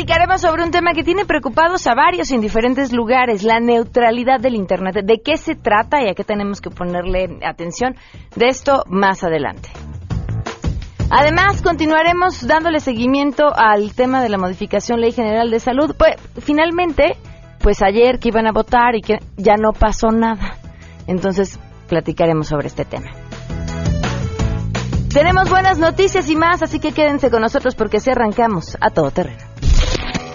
platicaremos sobre un tema que tiene preocupados a varios en diferentes lugares, la neutralidad del Internet. ¿De qué se trata y a qué tenemos que ponerle atención? De esto más adelante. Además, continuaremos dándole seguimiento al tema de la modificación Ley General de Salud. Pues, finalmente, pues ayer que iban a votar y que ya no pasó nada. Entonces, platicaremos sobre este tema. Tenemos buenas noticias y más, así que quédense con nosotros porque se arrancamos a todo terreno.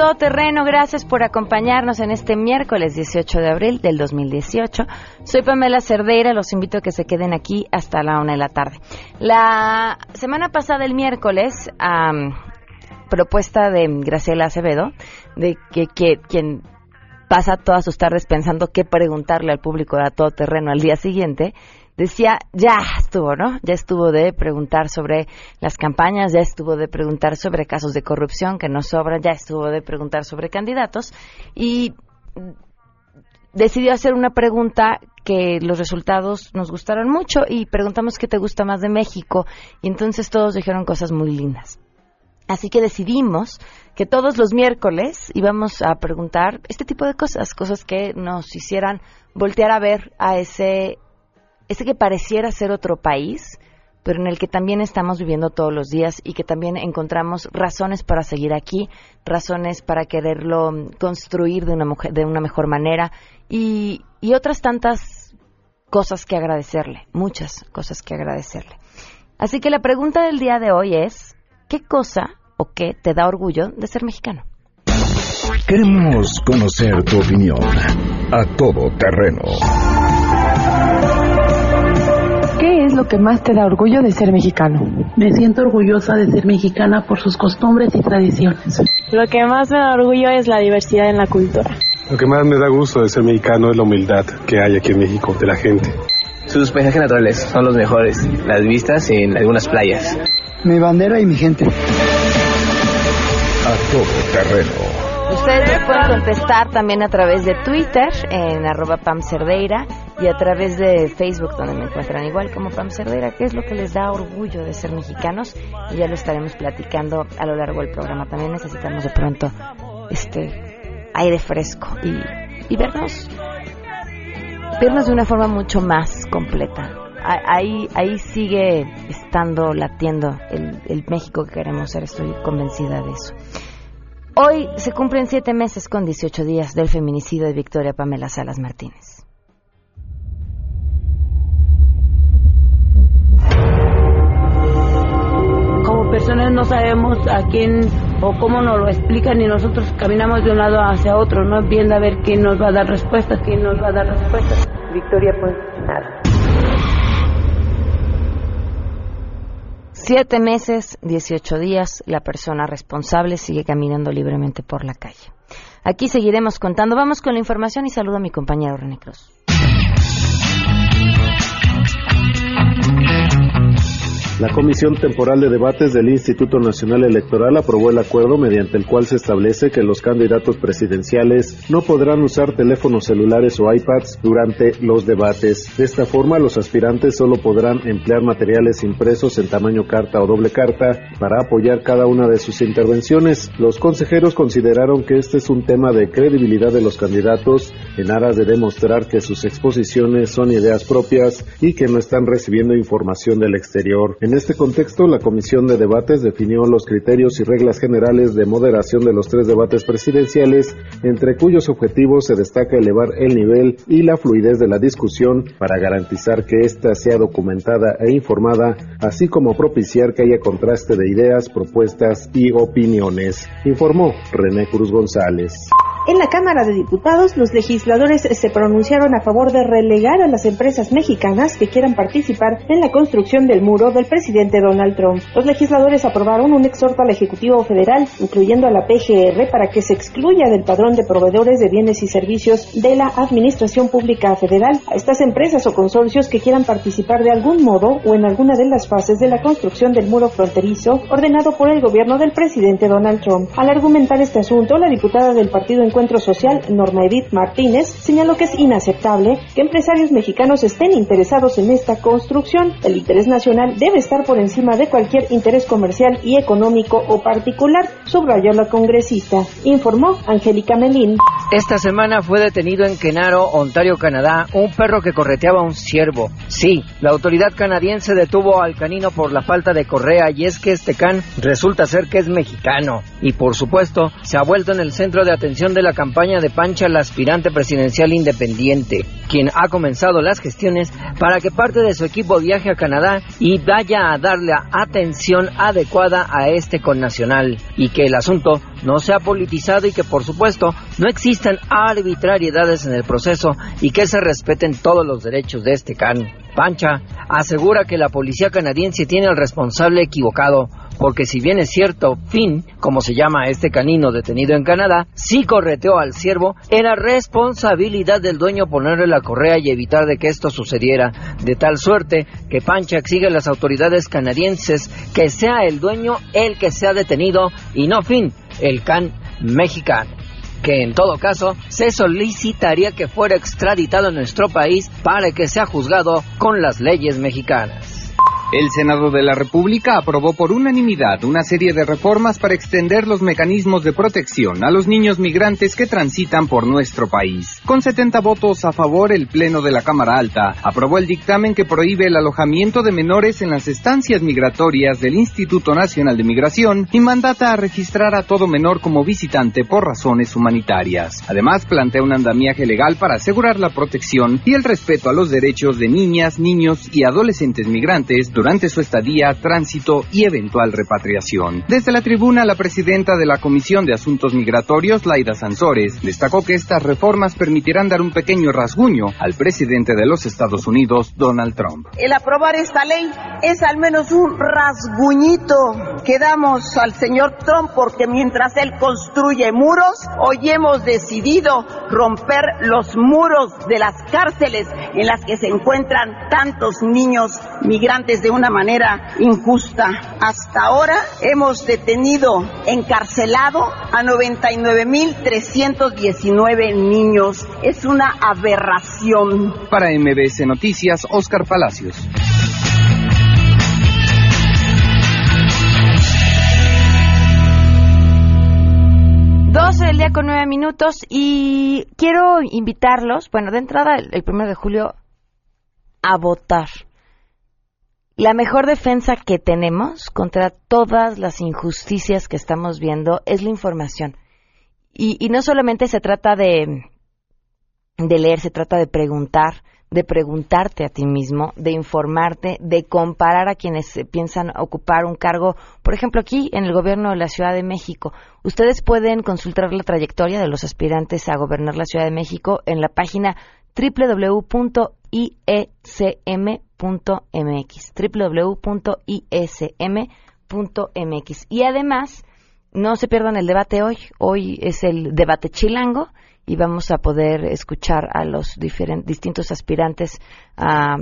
Todo terreno, gracias por acompañarnos en este miércoles 18 de abril del 2018. Soy Pamela Cerdeira, los invito a que se queden aquí hasta la una de la tarde. La semana pasada, el miércoles, a propuesta de Graciela Acevedo, de que, quien pasa todas sus tardes pensando qué preguntarle al público de a todo terreno al día siguiente, decía, ya estuvo, ¿no? Ya estuvo de preguntar sobre las campañas, ya estuvo de preguntar sobre casos de corrupción que no sobran, ya estuvo de preguntar sobre candidatos y decidió hacer una pregunta que los resultados nos gustaron mucho y preguntamos qué te gusta más de México y entonces todos dijeron cosas muy lindas. Así que decidimos que todos los miércoles íbamos a preguntar este tipo de cosas, cosas que nos hicieran voltear a ver a ese ese que pareciera ser otro país, pero en el que también estamos viviendo todos los días y que también encontramos razones para seguir aquí, razones para quererlo construir de una, mujer, de una mejor manera y, y otras tantas cosas que agradecerle, muchas cosas que agradecerle. Así que la pregunta del día de hoy es, ¿qué cosa o qué te da orgullo de ser mexicano? Queremos conocer tu opinión a todo terreno ¿Qué es lo que más te da orgullo de ser mexicano? Me siento orgullosa de ser mexicana por sus costumbres y tradiciones. Lo que más me da orgullo es la diversidad en la cultura. Lo que más me da gusto de ser mexicano es la humildad que hay aquí en México de la gente. Sus paisajes naturales son los mejores, las vistas en algunas playas. Mi bandera y mi gente. A todo terreno. Ustedes me pueden contestar también a través de Twitter en arroba Pam Cerdeira y a través de Facebook donde me encuentran igual como Pam Cerdeira, qué es lo que les da orgullo de ser mexicanos y ya lo estaremos platicando a lo largo del programa. También necesitamos de pronto este aire fresco y, vernos vernos de una forma mucho más completa. Ahí, ahí sigue estando latiendo el, el México que queremos ser, estoy convencida de eso. Hoy se cumplen siete meses con 18 días del feminicidio de Victoria Pamela Salas Martínez. Como personas no sabemos a quién o cómo nos lo explican y nosotros caminamos de un lado hacia otro, no viendo a ver quién nos va a dar respuestas, quién nos va a dar respuestas. Victoria, pues nada. Siete meses, 18 días, la persona responsable sigue caminando libremente por la calle. Aquí seguiremos contando. Vamos con la información y saludo a mi compañero René Cruz. La Comisión Temporal de Debates del Instituto Nacional Electoral aprobó el acuerdo mediante el cual se establece que los candidatos presidenciales no podrán usar teléfonos celulares o iPads durante los debates. De esta forma, los aspirantes solo podrán emplear materiales impresos en tamaño carta o doble carta para apoyar cada una de sus intervenciones. Los consejeros consideraron que este es un tema de credibilidad de los candidatos en aras de demostrar que sus exposiciones son ideas propias y que no están recibiendo información del exterior. Este contexto, la Comisión de Debates definió los criterios y reglas generales de moderación de los tres debates presidenciales, entre cuyos objetivos se destaca elevar el nivel y la fluidez de la discusión para garantizar que ésta sea documentada e informada, así como propiciar que haya contraste de ideas, propuestas y opiniones, informó René Cruz González. En la Cámara de Diputados, los legisladores se pronunciaron a favor de relegar a las empresas mexicanas que quieran participar en la construcción del muro del presidente presidente Donald Trump. Los legisladores aprobaron un exhorto al Ejecutivo Federal, incluyendo a la PGR, para que se excluya del padrón de proveedores de bienes y servicios de la Administración Pública Federal a estas empresas o consorcios que quieran participar de algún modo o en alguna de las fases de la construcción del muro fronterizo ordenado por el gobierno del presidente Donald Trump. Al argumentar este asunto, la diputada del Partido Encuentro Social, Norma Edith Martínez, señaló que es inaceptable que empresarios mexicanos estén interesados en esta construcción. El interés nacional debe estar por encima de cualquier interés comercial y económico o particular, subrayó la congresista. Informó Angélica Melín. Esta semana fue detenido en Kenaro, Ontario, Canadá, un perro que correteaba a un ciervo. Sí, la autoridad canadiense detuvo al canino por la falta de correa y es que este can resulta ser que es mexicano. Y por supuesto, se ha vuelto en el centro de atención de la campaña de Pancha, la aspirante presidencial independiente, quien ha comenzado las gestiones para que parte de su equipo viaje a Canadá y vaya a darle atención adecuada a este connacional y que el asunto no sea politizado y que por supuesto no existan arbitrariedades en el proceso y que se respeten todos los derechos de este can. Pancha asegura que la policía canadiense tiene al responsable equivocado, porque si bien es cierto, Finn, como se llama este canino detenido en Canadá, sí correteó al ciervo, era responsabilidad del dueño ponerle la correa y evitar de que esto sucediera, de tal suerte que Pancha exige a las autoridades canadienses que sea el dueño el que sea detenido y no Finn, el can mexicano que en todo caso se solicitaría que fuera extraditado a nuestro país para que sea juzgado con las leyes mexicanas. El Senado de la República aprobó por unanimidad una serie de reformas para extender los mecanismos de protección a los niños migrantes que transitan por nuestro país. Con 70 votos a favor, el Pleno de la Cámara Alta aprobó el dictamen que prohíbe el alojamiento de menores en las estancias migratorias del Instituto Nacional de Migración y mandata a registrar a todo menor como visitante por razones humanitarias. Además, plantea un andamiaje legal para asegurar la protección y el respeto a los derechos de niñas, niños y adolescentes migrantes durante su estadía, tránsito y eventual repatriación. Desde la tribuna, la presidenta de la Comisión de Asuntos Migratorios, Laida Sansores, destacó que estas reformas permitirán dar un pequeño rasguño al presidente de los Estados Unidos, Donald Trump. El aprobar esta ley es al menos un rasguñito que damos al señor Trump porque mientras él construye muros, hoy hemos decidido romper los muros de las cárceles en las que se encuentran tantos niños migrantes de una manera injusta. Hasta ahora hemos detenido, encarcelado a 99.319 niños. Es una aberración. Para MBS Noticias, Oscar Palacios. Doce del día con nueve minutos y quiero invitarlos, bueno, de entrada el primero de julio, a votar. La mejor defensa que tenemos contra todas las injusticias que estamos viendo es la información. Y, y no solamente se trata de, de leer, se trata de preguntar, de preguntarte a ti mismo, de informarte, de comparar a quienes piensan ocupar un cargo, por ejemplo, aquí en el gobierno de la Ciudad de México. Ustedes pueden consultar la trayectoria de los aspirantes a gobernar la Ciudad de México en la página www.iecm.mx www.ism.mx y además no se pierdan el debate hoy. Hoy es el debate chilango y vamos a poder escuchar a los distintos aspirantes a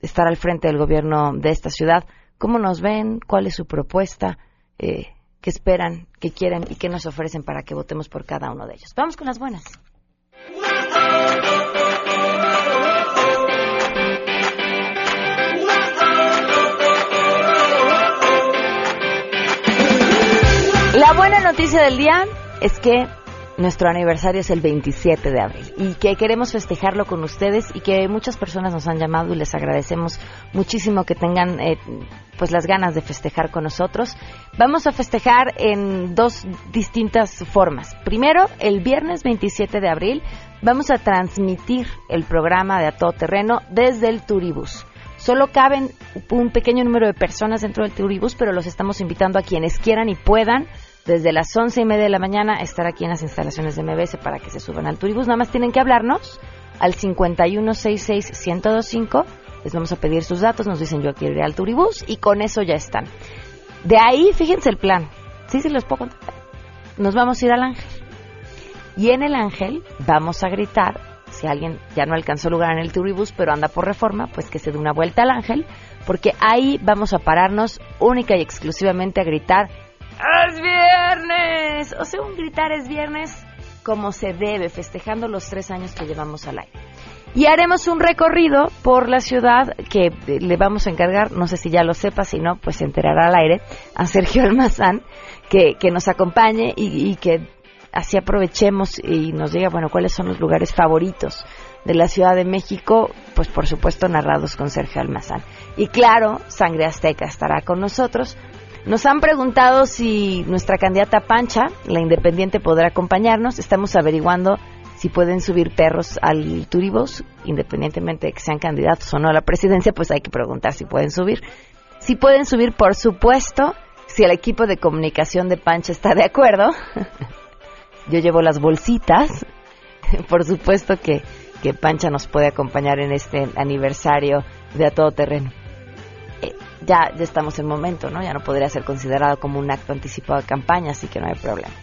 estar al frente del gobierno de esta ciudad. Cómo nos ven cuál es su propuesta eh, qué esperan qué quieren y qué nos ofrecen para que votemos por cada uno de ellos vamos con las buenas La buena noticia del día es que nuestro aniversario es el 27 de abril y que queremos festejarlo con ustedes y que muchas personas nos han llamado y les agradecemos muchísimo que tengan eh, pues las ganas de festejar con nosotros. Vamos a festejar en dos distintas formas. Primero, el viernes 27 de abril vamos a transmitir el programa de A Todo Terreno desde el Turibus. Solo caben un pequeño número de personas dentro del Turibus, pero los estamos invitando a quienes quieran y puedan desde las once y media de la mañana estar aquí en las instalaciones de MBS para que se suban al Turibus. Nada más tienen que hablarnos al 5166-1025. les vamos a pedir sus datos, nos dicen yo quiero ir al turibús y con eso ya están. De ahí, fíjense el plan. Sí, sí, los puedo contar. Nos vamos a ir al ángel. Y en el ángel vamos a gritar, si alguien ya no alcanzó lugar en el turibús, pero anda por reforma, pues que se dé una vuelta al ángel, porque ahí vamos a pararnos única y exclusivamente a gritar, ¡Es viernes! O sea, un gritar es viernes como se debe, festejando los tres años que llevamos al aire. Y haremos un recorrido por la ciudad que le vamos a encargar, no sé si ya lo sepa, si no, pues se enterará al aire, a Sergio Almazán, que, que nos acompañe y que así aprovechemos y nos diga, bueno, cuáles son los lugares favoritos de la Ciudad de México, pues por supuesto narrados con Sergio Almazán. Y claro, Sangre Azteca estará con nosotros. Nos han preguntado si nuestra candidata Pancha, la independiente, podrá acompañarnos. Estamos averiguando si pueden subir perros al Turibos, independientemente de que sean candidatos o no a la presidencia, pues hay que preguntar si pueden subir. Si pueden subir, por supuesto, si el equipo de comunicación de Pancha está de acuerdo. Yo llevo las bolsitas. Por supuesto que, que Pancha nos puede acompañar en este aniversario de A Todo Terreno. Eh, ya, estamos en momento, ¿no? Ya no podría ser considerado como un acto anticipado de campaña, así que no hay problema.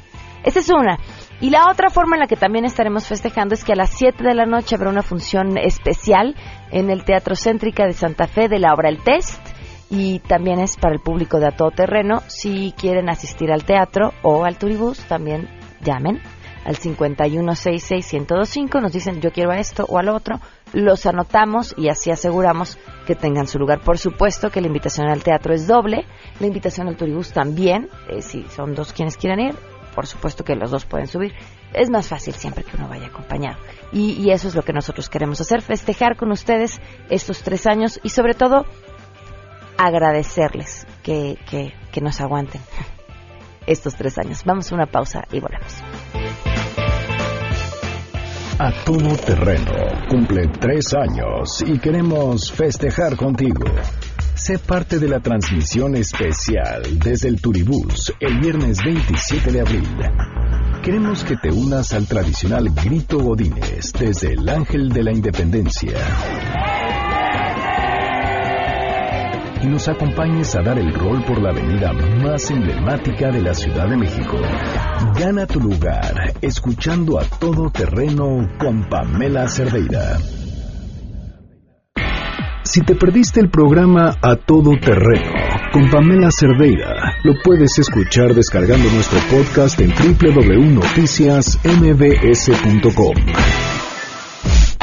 Esa es una. Y la otra forma en la que también estaremos festejando es que a las 7 de la noche habrá una función especial en el Teatro Céntrica de Santa Fe de la obra El Test. Y también es para el público de a todo terreno. Si quieren asistir al teatro o al turibús, también llamen al 5166125. Nos dicen yo quiero a esto o al otro. Los anotamos y así aseguramos que tengan su lugar. Por supuesto que la invitación al teatro es doble. La invitación al turibús también. Eh, si son dos quienes quieran ir, por supuesto que los dos pueden subir. Es más fácil siempre que uno vaya acompañado. Y, y, eso es lo que nosotros queremos hacer, festejar con ustedes estos tres años y sobre todo agradecerles que, que, que nos aguanten estos tres años. Vamos a una pausa y volvemos. A todo terreno cumple tres años y queremos festejar contigo. Sé parte de la transmisión especial desde el Turibús el viernes 27 de abril. Queremos que te unas al tradicional grito Godínez desde el Ángel de la Independencia. Y nos acompañes a dar el rol por la avenida más emblemática de la Ciudad de México. Gana tu lugar escuchando a todo terreno con Pamela Cerdeira. Si te perdiste el programa A Todo Terreno con Pamela Cerdeira, lo puedes escuchar descargando nuestro podcast en www.noticiasmbs.com.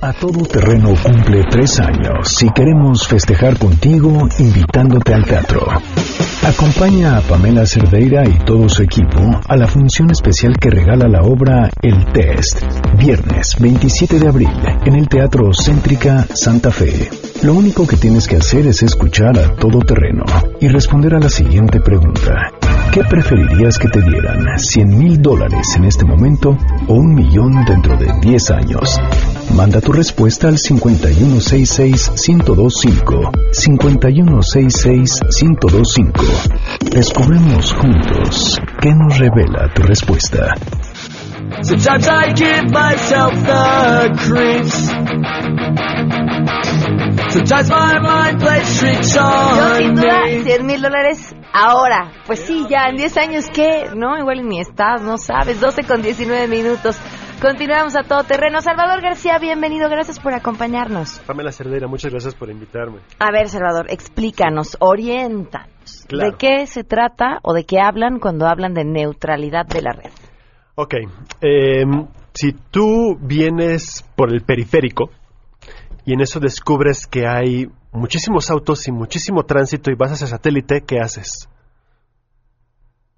A Todo Terreno cumple tres años y queremos festejar contigo invitándote al teatro. Acompaña a Pamela Cerdeira y todo su equipo a la función especial que regala la obra El Test, viernes 27 de abril, en el Teatro Céntrica Santa Fe. Lo único que tienes que hacer es escuchar a todo terreno y responder a la siguiente pregunta. ¿Qué preferirías que te dieran? ¿100 mil dólares en este momento o un millón dentro de 10 años? Manda tu respuesta al 5166-1025. 5166-1025. Descubremos juntos qué nos revela tu respuesta. Sometimes I give myself the creeps. Sometimes my mind plays tricks Yo, on sin duda, me. 100 mil dólares ahora. Pues sí, ya en 10 años, ¿qué? No, igual ni estás, no sabes. 12 con 19 minutos. Continuamos a todo terreno. Salvador García, bienvenido. Gracias por acompañarnos. Pamela Cerdeira, muchas gracias por invitarme. A ver, Salvador, explícanos, oriéntanos. Claro. ¿De qué se trata o de qué hablan cuando hablan de neutralidad de la red? Ok, eh, si tú vienes por el periférico y en eso descubres que hay muchísimos autos y muchísimo tránsito y vas hacia satélite, ¿qué haces?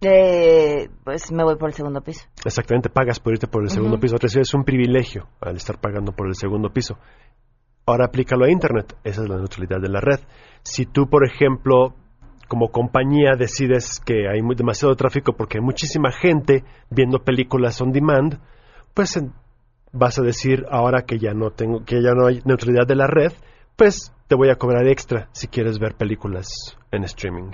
Eh, pues me voy por el segundo piso. Exactamente, pagas por irte por el segundo piso. Recibes un privilegio al estar pagando por el segundo piso. Ahora aplícalo a Internet. Esa es la neutralidad de la red. Si tú, por ejemplo, como compañía decides que hay muy- demasiado tráfico porque hay muchísima gente viendo películas on demand, pues vas a decir ahora que ya no tengo, que ya no hay neutralidad de la red, pues te voy a cobrar extra si quieres ver películas en streaming.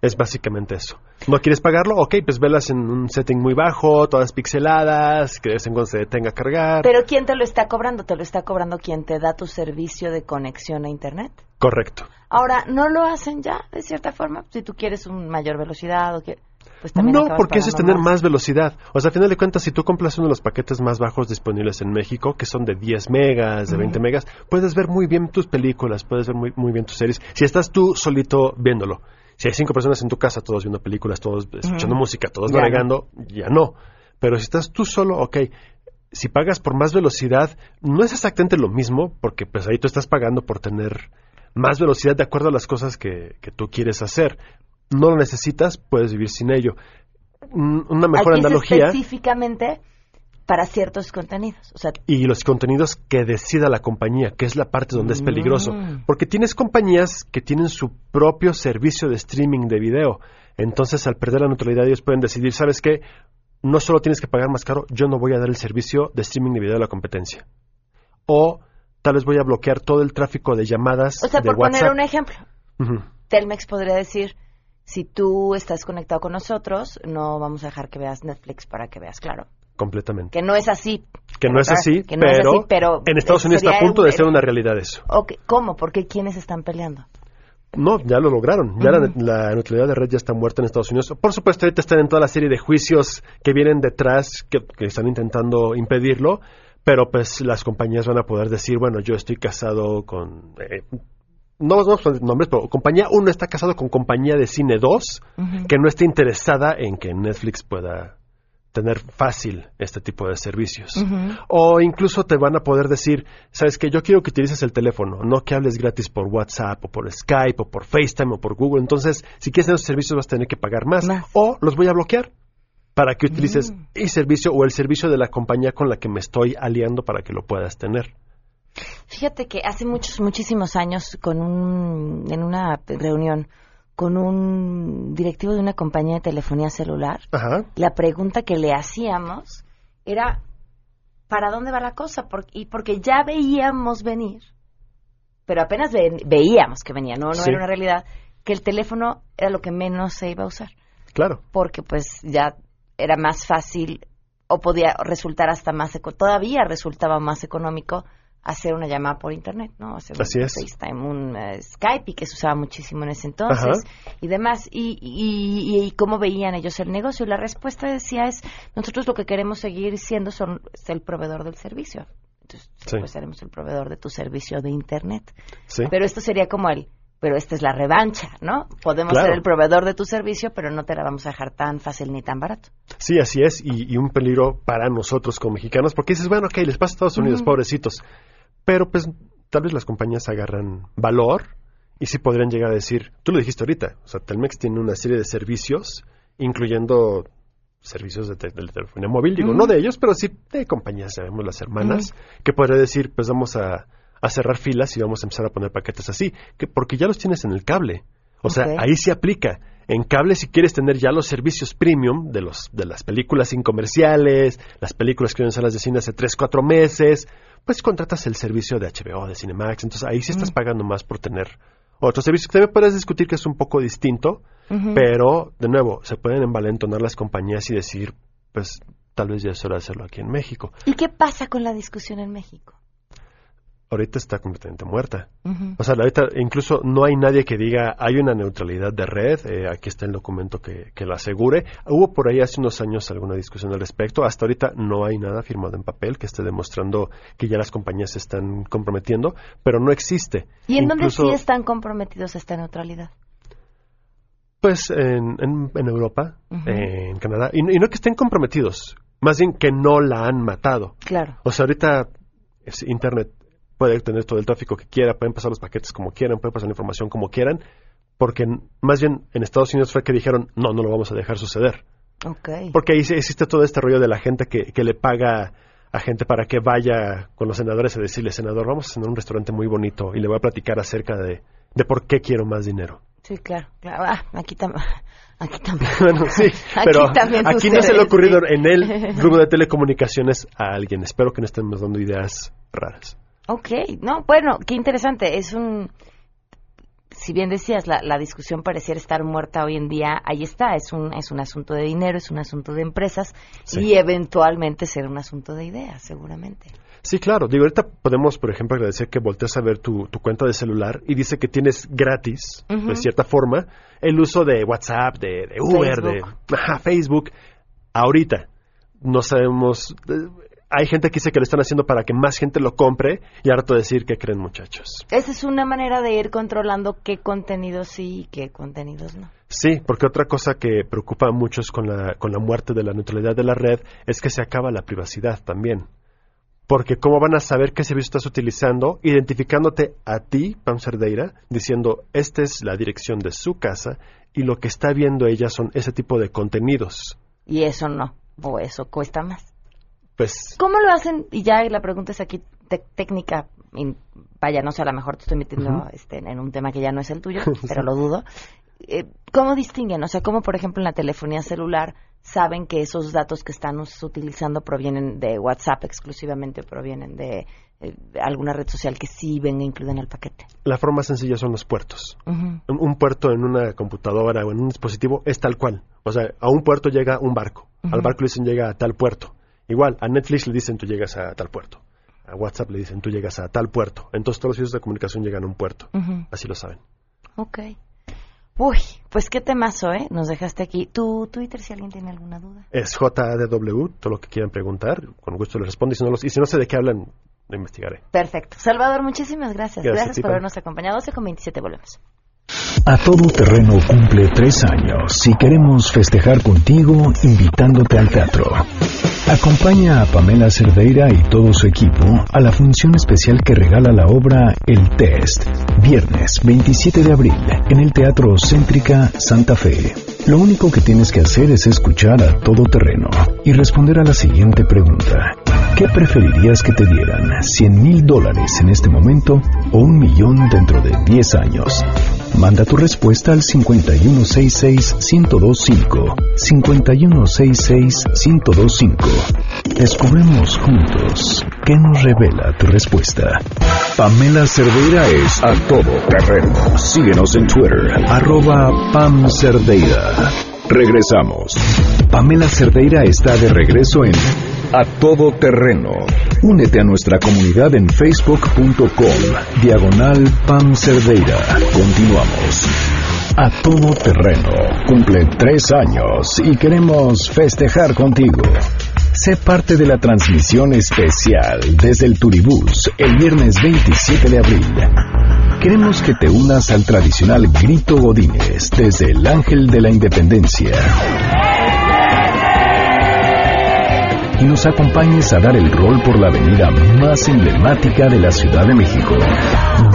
Es básicamente eso. ¿No quieres pagarlo? Ok, pues velas en un setting muy bajo, todas pixeladas, que de vez en cuando se detenga a cargar. Pero ¿quién te lo está cobrando? ¿Te lo está cobrando quien te da tu servicio de conexión a Internet? Correcto. Ahora, ¿no lo hacen ya, de cierta forma? Si tú quieres una mayor velocidad o que... Pues no, porque eso es tener más. velocidad. O sea, a final de cuentas, si tú compras uno de los paquetes más bajos disponibles en México, que son de 10 megas, de 20 megas, puedes ver muy bien tus películas, puedes ver muy, muy bien tus series. Si estás tú solito viéndolo. Si hay cinco personas en tu casa, todos viendo películas, todos escuchando música, todos Ya no. navegando, ya no. Pero si estás tú solo, ok. Si pagas por más velocidad, no es exactamente lo mismo, porque pues ahí tú estás pagando por tener más velocidad de acuerdo a las cosas que, que tú quieres hacer. No lo necesitas, puedes vivir sin ello. Una mejor Aquí es analogía específicamente para ciertos contenidos. O sea, y los contenidos que decida la compañía, que es la parte donde es peligroso. Mm. Porque tienes compañías que tienen su propio servicio de streaming de video. Entonces, al perder la neutralidad, ellos pueden decidir, ¿sabes qué? No solo tienes que pagar más caro, yo no voy a dar el servicio de streaming de video de la competencia. O tal vez voy a bloquear todo el tráfico de llamadas o sea de por WhatsApp. poner un ejemplo. Telmex podría decir, si tú estás conectado con nosotros, no vamos a dejar que veas Netflix para que veas, claro. Completamente. Que no es así. Que no es así, Que no es pero, así, pero en Estados Unidos está a punto un- de ser una realidad eso. ¿Cómo? ¿Por qué? ¿Quiénes están peleando? No, ya lo lograron. Ya la, neutralidad de red ya está muerta en Estados Unidos. Por supuesto, ahorita están en toda la serie de juicios que vienen detrás, que, que están intentando impedirlo, pero pues las compañías van a poder decir, bueno, yo estoy casado con... eh, no vamos a poner nombres, pero compañía 1 está casado con compañía de cine 2, Ujú. que no está interesada en que Netflix pueda tener fácil este tipo de servicios. O incluso te van a poder decir, sabes que yo quiero que utilices el teléfono, no que hables gratis por WhatsApp o por Skype o por FaceTime o por Google. Entonces, si quieres tener esos servicios vas a tener que pagar más. O los voy a bloquear para que utilices Mm. el servicio o el servicio de la compañía con la que me estoy aliando para que lo puedas tener. Fíjate que hace muchos, muchísimos años, con un, en una reunión con un directivo de una compañía de telefonía celular, Ajá. la pregunta que le hacíamos era, ¿para dónde va la cosa? Por- y porque ya veíamos venir, pero apenas ve- veíamos que venía, no, no Sí. era una realidad, que el teléfono era lo que menos se iba a usar, Claro. porque pues ya era más fácil o podía resultar hasta más, eco- todavía resultaba más económico hacer una llamada por internet, ¿no? Hacer Así un es. FaceTime, un eh, Skype, y que se usaba muchísimo en ese entonces, y demás. Y, y, y- y cómo veían ellos el negocio. La respuesta decía es, nosotros lo que queremos seguir siendo son es el proveedor del servicio. Entonces, Sí. pues seremos el proveedor de tu servicio de internet. Sí. Pero esto sería como el, pero esta es la revancha, ¿no? Podemos Claro. ser el proveedor de tu servicio, pero no te la vamos a dejar tan fácil ni tan barato. Sí, así es, y, y un peligro para nosotros como mexicanos, porque dices, bueno, ok, les pasa a Estados Unidos, pobrecitos, pero pues tal vez las compañías agarran valor y sí podrían llegar a decir, tú lo dijiste ahorita, o sea, Telmex tiene una serie de servicios, incluyendo servicios de, te- de telefonía móvil, digo, no de ellos, pero sí de compañías, sabemos las hermanas, que podría decir, pues vamos a, a cerrar filas y vamos a empezar a poner paquetes así, que porque ya los tienes en el cable. O sea, ahí sí aplica. En cable, si quieres tener ya los servicios premium de, los, de las películas sin comerciales, las películas que vienen en salas de cine hace 3, 4 meses, pues contratas el servicio de HBO, de Cinemax. Entonces ahí sí estás pagando más por tener otros servicios que también puedes discutir que es un poco distinto, pero de nuevo, se pueden envalentonar las compañías y decir, pues tal vez ya es hora de hacerlo aquí en México. ¿Y qué pasa con la discusión en México? Ahorita está completamente muerta. O sea, ahorita incluso no hay nadie que diga hay una neutralidad de red, eh, aquí está el documento que, que lo asegure. Hubo por ahí hace unos años alguna discusión al respecto, hasta ahorita no hay nada firmado en papel que esté demostrando que ya las compañías se están comprometiendo, pero no existe. ¿Y en dónde sí están comprometidos esta neutralidad? Pues en, en- en Europa, en Canadá, y, no- y no que estén comprometidos, más bien que no la han matado. Claro. O sea, ahorita Internet puede tener todo el tráfico que quiera, pueden pasar los paquetes como quieran, pueden pasar la información como quieran, porque más bien en Estados Unidos fue que dijeron, no, no lo vamos a dejar suceder. Porque ahí existe todo este rollo de la gente que, que le paga a gente para que vaya con los senadores a decirle, senador, vamos a cenar un restaurante muy bonito y le voy a platicar acerca de, de por qué quiero más dinero. Sí, claro. claro. Ah, aquí, tam- aquí también. Bueno, sí, Aquí también aquí no se le ha ocurrido en el rubro de telecomunicaciones a alguien. Espero que no estemos dando ideas raras. Ok, no, bueno, qué interesante. Es un. si bien decías, la, la, discusión pareciera estar muerta hoy en día, ahí está, es un, es un asunto de dinero, es un asunto de empresas y eventualmente será un asunto de ideas, seguramente. Sí, claro. Digo, ahorita podemos, por ejemplo, agradecer que voltees a ver tu, tu cuenta de celular y dice que tienes gratis, de cierta forma, el uso de WhatsApp, de, de Uber, de Facebook. Ahorita no sabemos. Hay gente que dice que lo están haciendo para que más gente lo compre y harto decir que creen muchachos. Esa es una manera de ir controlando qué contenidos sí y qué contenidos no. Sí, porque otra cosa que preocupa a muchos con la, con la muerte de la neutralidad de la red es que se acaba la privacidad también. Porque ¿cómo van a saber qué servicio estás utilizando? Identificándote a ti, Pam Cerdeira, diciendo, esta es la dirección de su casa y lo que está viendo ella son ese tipo de contenidos. Y eso no, o eso cuesta más. Pues... ¿Cómo lo hacen? Y ya la pregunta es aquí técnica, vaya, no sé, a lo mejor te estoy metiendo este, en un tema que ya no es el tuyo, pero lo dudo. Eh, ¿Cómo distinguen? O sea, ¿cómo, por ejemplo, en la telefonía celular saben que esos datos que están utilizando provienen de WhatsApp exclusivamente o provienen de eh, alguna red social que sí venga incluida en el paquete? La forma sencilla son los puertos. un, puerto en una computadora o en un dispositivo es tal cual. O sea, a un puerto llega un barco. Al barco le dicen llega a tal puerto. Igual, a Netflix le dicen tú llegas a tal puerto. A WhatsApp le dicen tú llegas a tal puerto. Entonces todos los servicios de comunicación llegan a un puerto. Así lo saben. Ok. Uy, pues qué temazo, ¿eh? Nos dejaste aquí. ¿Tu Twitter, si alguien tiene alguna duda? Es JADW, todo lo que quieran preguntar. Con gusto les respondo. Y si no, los, y si no sé de qué hablan, lo investigaré. Perfecto. Salvador, muchísimas gracias. Gracias, por habernos acompañado. 12 con 27 volvemos. A todo terreno cumple tres años y queremos festejar contigo invitándote al teatro. Acompaña a Pamela Cerdeira y todo su equipo a la función especial que regala la obra El Test, viernes 27 de abril, en el Teatro Céntrica Santa Fe. Lo único que tienes que hacer es escuchar a todo terreno y responder a la siguiente pregunta. ¿Qué preferirías que te dieran? ¿100 mil dólares en este momento o un millón dentro de 10 años? Manda tu respuesta al 5166-1025. 5166-1025. Descubrimos juntos qué nos revela tu respuesta. Pamela Cerdeira es a todo terreno. Síguenos en Twitter, arroba Pam. Regresamos. Pamela Cerdeira está de regreso en A Todo Terreno. Únete a nuestra comunidad en facebook.com, diagonal Pam Cerdeira. Continuamos. A Todo Terreno cumple tres años y queremos festejar contigo. Sé parte de la transmisión especial desde el Turibús el viernes 27 de abril. Queremos que te unas al tradicional grito Godínez desde el Ángel de la Independencia. Y nos acompañes a dar el rol por la avenida más emblemática de la Ciudad de México.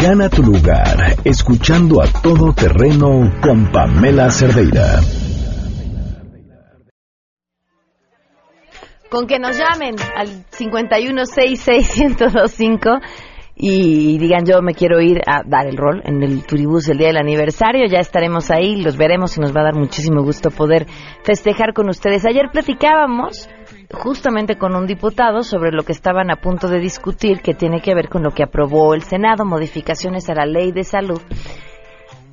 Gana tu lugar escuchando a todo terreno con Pamela Cerdeira. Con que nos llamen al 5166125 y digan yo me quiero ir a dar el rol en el Turibús el día del aniversario, ya estaremos ahí, los veremos y nos va a dar muchísimo gusto poder festejar con ustedes. Ayer platicábamos justamente con un diputado sobre lo que estaban a punto de discutir que tiene que ver con lo que aprobó el Senado, modificaciones a la ley de salud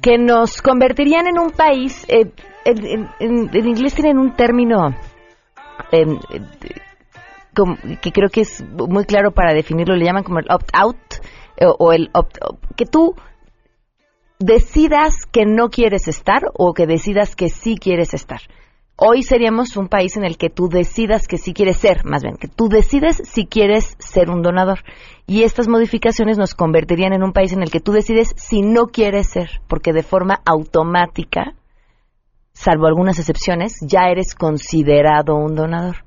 que nos convertirían en un país, eh, en, inglés tienen un término eh, que creo que es muy claro para definirlo, le llaman como el opt-out eh, o el opt que tú decidas que no quieres estar o que decidas que sí quieres estar. Hoy seríamos un país en el que tú decidas que sí quieres ser, más bien, que tú decides si quieres ser un donador. Y estas modificaciones nos convertirían en un país en el que tú decides si no quieres ser, porque de forma automática, salvo algunas excepciones, ya eres considerado un donador.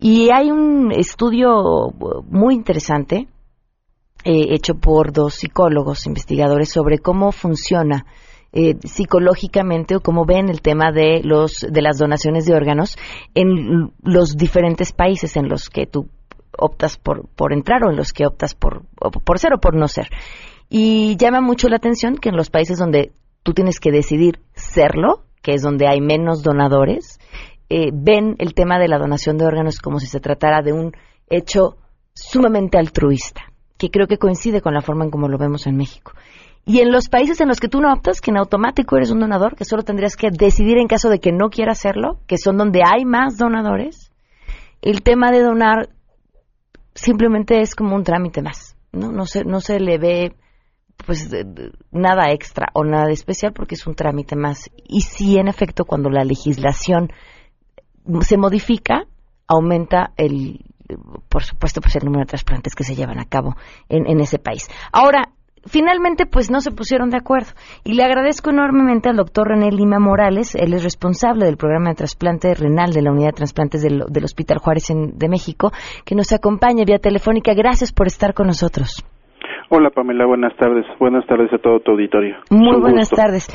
Y hay un estudio muy interesante eh, hecho por dos psicólogos investigadores sobre cómo funciona eh, psicológicamente o cómo ven el tema de los de las donaciones de órganos en los diferentes países en los que tú optas por, por entrar o en los que optas por, por ser o por no ser. Y llama mucho la atención que en los países donde tú tienes que decidir serlo, que es donde hay menos donadores, eh, ven el tema de la donación de órganos como si se tratara de un hecho sumamente altruista, que creo que coincide con la forma en como lo vemos en México. Y en los países en los que tú no optas, que en automático eres un donador, que solo tendrías que decidir en caso de que no quieras hacerlo, que son donde hay más donadores, el tema de donar simplemente es como un trámite más, ¿no? No se, no se le ve pues nada extra o nada de especial porque es un trámite más. Y sí, en efecto, cuando la legislación se modifica, aumenta el, por supuesto, pues el número de trasplantes que se llevan a cabo en, en ese país. Ahora, finalmente pues no se pusieron de acuerdo. Y le agradezco enormemente al doctor René Lima Morales, él es responsable del programa de trasplante renal de la unidad de trasplantes del, del Hospital Juárez de México, que nos acompaña vía telefónica. Gracias por estar con nosotros. Hola Pamela, buenas tardes. Buenas tardes a todo tu auditorio. Muy buenas tardes.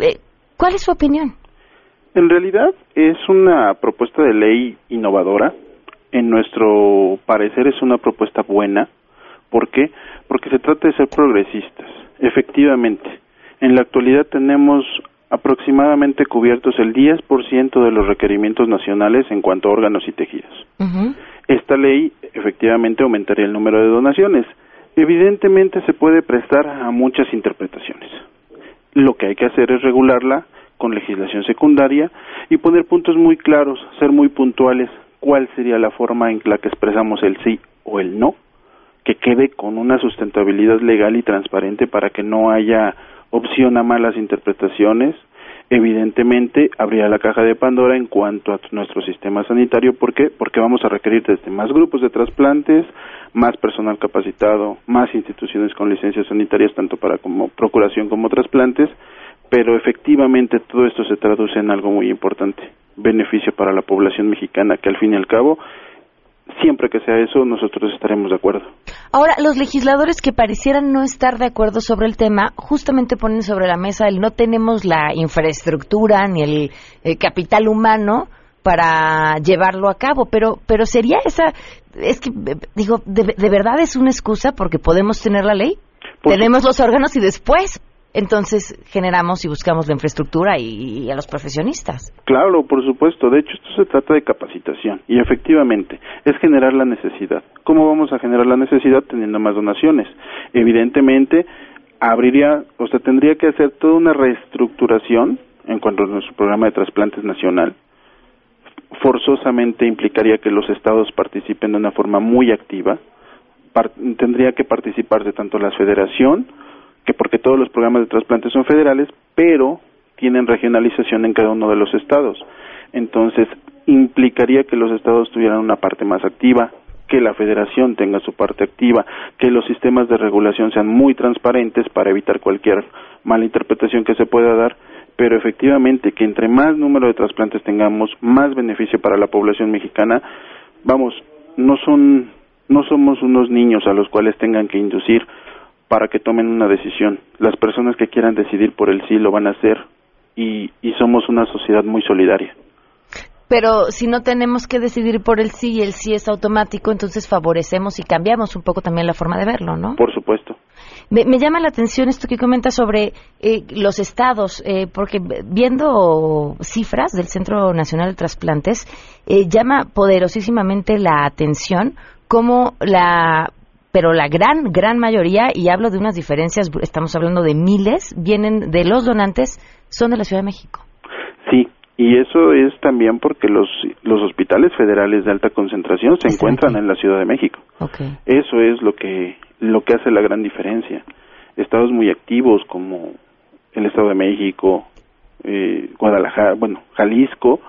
Eh, ¿Cuál es su opinión? En realidad es una propuesta de ley innovadora. En nuestro parecer es una propuesta buena. ¿Por qué? Porque se trata de ser progresistas. Efectivamente, en la actualidad tenemos aproximadamente cubiertos el 10% de los requerimientos nacionales en cuanto a órganos y tejidos. Esta ley efectivamente aumentaría el número de donaciones Evidentemente se puede prestar a muchas interpretaciones. Lo que hay que hacer es regularla con legislación secundaria y poner puntos muy claros, ser muy puntuales, cuál sería la forma en la que expresamos el sí o el no, que quede con una sustentabilidad legal y transparente para que no haya opción a malas interpretaciones evidentemente habría la caja de Pandora en cuanto a nuestro sistema sanitario. ¿Por qué? Porque vamos a requerir desde más grupos de trasplantes, más personal capacitado, más instituciones con licencias sanitarias, tanto para como procuración como trasplantes, pero efectivamente todo esto se traduce en algo muy importante, beneficio para la población mexicana, que al fin y al cabo siempre que sea eso, nosotros estaremos de acuerdo. Ahora, los legisladores que parecieran no estar de acuerdo sobre el tema, justamente ponen sobre la mesa el no tenemos la infraestructura ni el, eh, capital humano para llevarlo a cabo, pero pero sería esa es que digo de, de verdad es una excusa porque podemos tener la ley, tenemos los órganos y después entonces generamos y buscamos la infraestructura y, a los profesionistas. Claro, por supuesto. De hecho, esto se trata de capacitación y efectivamente es generar la necesidad. ¿Cómo vamos a generar la necesidad teniendo más donaciones? Evidentemente, abriría, o sea, tendría que hacer toda una reestructuración en cuanto a nuestro programa de trasplantes nacional. Forzosamente implicaría que los estados participen de una forma muy activa. tendría que participar de tanto la federación que porque todos los programas de trasplante son federales, pero tienen regionalización en cada uno de los estados. Entonces, implicaría que los estados tuvieran una parte más activa, que la federación tenga su parte activa, que los sistemas de regulación sean muy transparentes para evitar cualquier mala interpretación que se pueda dar, pero efectivamente que entre más número de trasplantes tengamos, más beneficio para la población mexicana. Vamos, no son no somos unos niños a los cuales tengan que inducir para que tomen una decisión. Las personas que quieran decidir por el sí lo van a hacer y, y somos una sociedad muy solidaria. Pero si no tenemos que decidir por el sí y el sí es automático, entonces favorecemos y cambiamos un poco también la forma de verlo, ¿no? Por supuesto. Me, llama la atención esto que comenta sobre eh, los estados, eh, porque viendo cifras del Centro Nacional de Trasplantes, eh, llama poderosísimamente la atención cómo la pero la gran, gran mayoría, y hablo de unas diferencias, estamos hablando de miles, vienen de los donantes, son de la Ciudad de México. Sí, y eso es también porque los, los hospitales federales de alta concentración se encuentran en la Ciudad de México. Eso es lo que, lo que hace la gran diferencia. Estados muy activos como el Estado de México, eh, Guadalajara, bueno, Jalisco,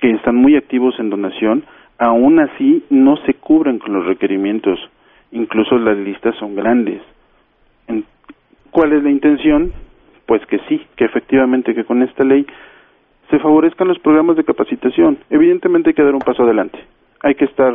que están muy activos en donación, aún así no se cubren con los requerimientos incluso las listas son grandes. ¿Cuál es la intención? Pues que sí, que efectivamente que con esta ley se favorezcan los programas de capacitación. Evidentemente hay que dar un paso adelante. Hay que estar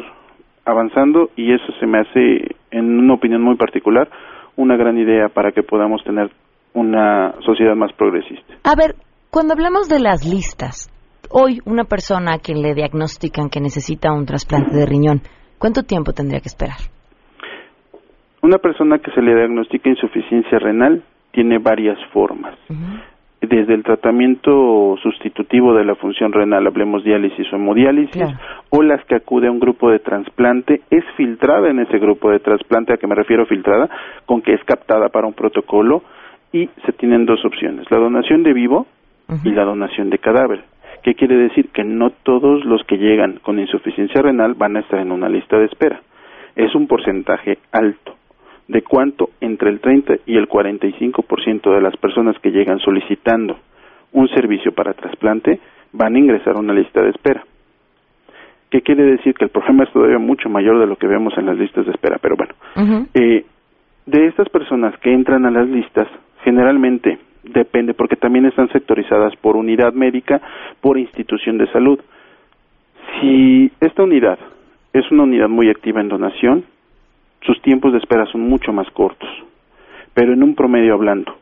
avanzando y eso se me hace, en una opinión muy particular, una gran idea para que podamos tener una sociedad más progresista. A ver, cuando hablamos de las listas, hoy una persona a quien le diagnostican que necesita un trasplante de riñón, ¿cuánto tiempo tendría que esperar? Una persona que se le diagnostica insuficiencia renal tiene varias formas. desde el tratamiento sustitutivo de la función renal, hablemos diálisis o hemodiálisis, o las que acude a un grupo de trasplante, es filtrada en ese grupo de trasplante, a que me refiero filtrada, con que es captada para un protocolo, y se tienen dos opciones, la donación de vivo y la donación de cadáver. ¿Qué quiere decir? Que no todos los que llegan con insuficiencia renal van a estar en una lista de espera. Es un porcentaje alto de cuánto entre el 30 y el 45% de las personas que llegan solicitando un servicio para trasplante van a ingresar a una lista de espera. ¿Qué quiere decir? Que el problema es todavía mucho mayor de lo que vemos en las listas de espera. Pero bueno, eh, de estas personas que entran a las listas, generalmente depende, porque también están sectorizadas por unidad médica, por institución de salud. Si esta unidad es una unidad muy activa en donación, sus tiempos de espera son mucho más cortos, pero en un promedio hablando,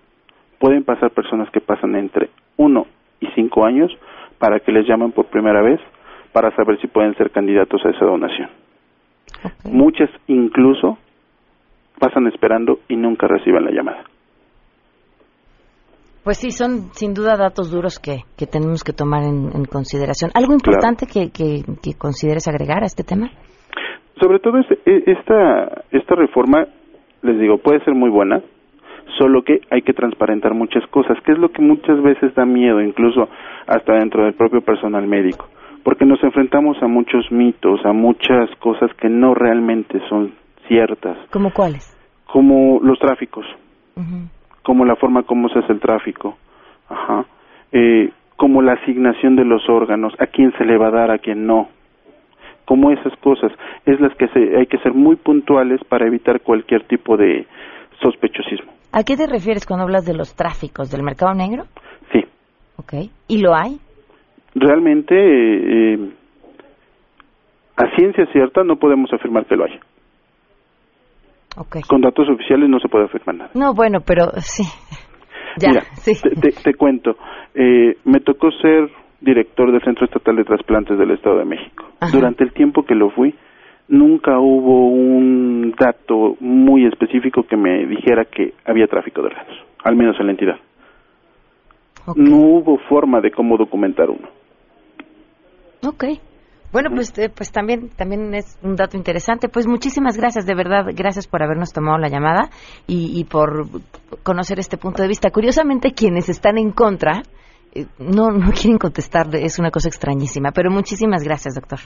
pueden pasar personas que pasan entre uno y cinco años para que les llamen por primera vez para saber si pueden ser candidatos a esa donación. Muchas incluso pasan esperando y nunca reciben la llamada. Pues sí, son sin duda datos duros que, que tenemos que tomar en, consideración. ¿Algo importante que, que, que consideres agregar a este tema? Sobre todo este, e, esta, esta reforma, les digo, puede ser muy buena, solo que hay que transparentar muchas cosas, que es lo que muchas veces da miedo, incluso hasta dentro del propio personal médico, porque nos enfrentamos a muchos mitos, a muchas cosas que no realmente son ciertas. ¿Como cuáles? Como los tráficos, como la forma como se hace el tráfico, Ajá. Eh, como la asignación de los órganos, a quién se le va a dar, a quién no como esas cosas es las que se, hay que ser muy puntuales para evitar cualquier tipo de sospechosismo. ¿A qué te refieres cuando hablas de los tráficos del mercado negro? Sí. Ok. ¿Y lo hay? Realmente, eh, a ciencia cierta no podemos afirmar que lo haya. Okay. Con datos oficiales no se puede afirmar nada. No, bueno, pero sí. Ya, Mira, sí. Te, te, cuento. Eh, me tocó ser director del Centro Estatal de Trasplantes del Estado de México. Durante el tiempo que lo fui, nunca hubo un dato muy específico que me dijera que había tráfico de órganos, al menos en la entidad. No hubo forma de cómo documentar uno. Ok. Bueno, pues, eh, pues también, también es un dato interesante. Pues muchísimas gracias, de verdad, gracias por habernos tomado la llamada y, y por conocer este punto de vista. Curiosamente, quienes están en contra no, no quieren contestar, es una cosa extrañísima, pero muchísimas gracias, doctor.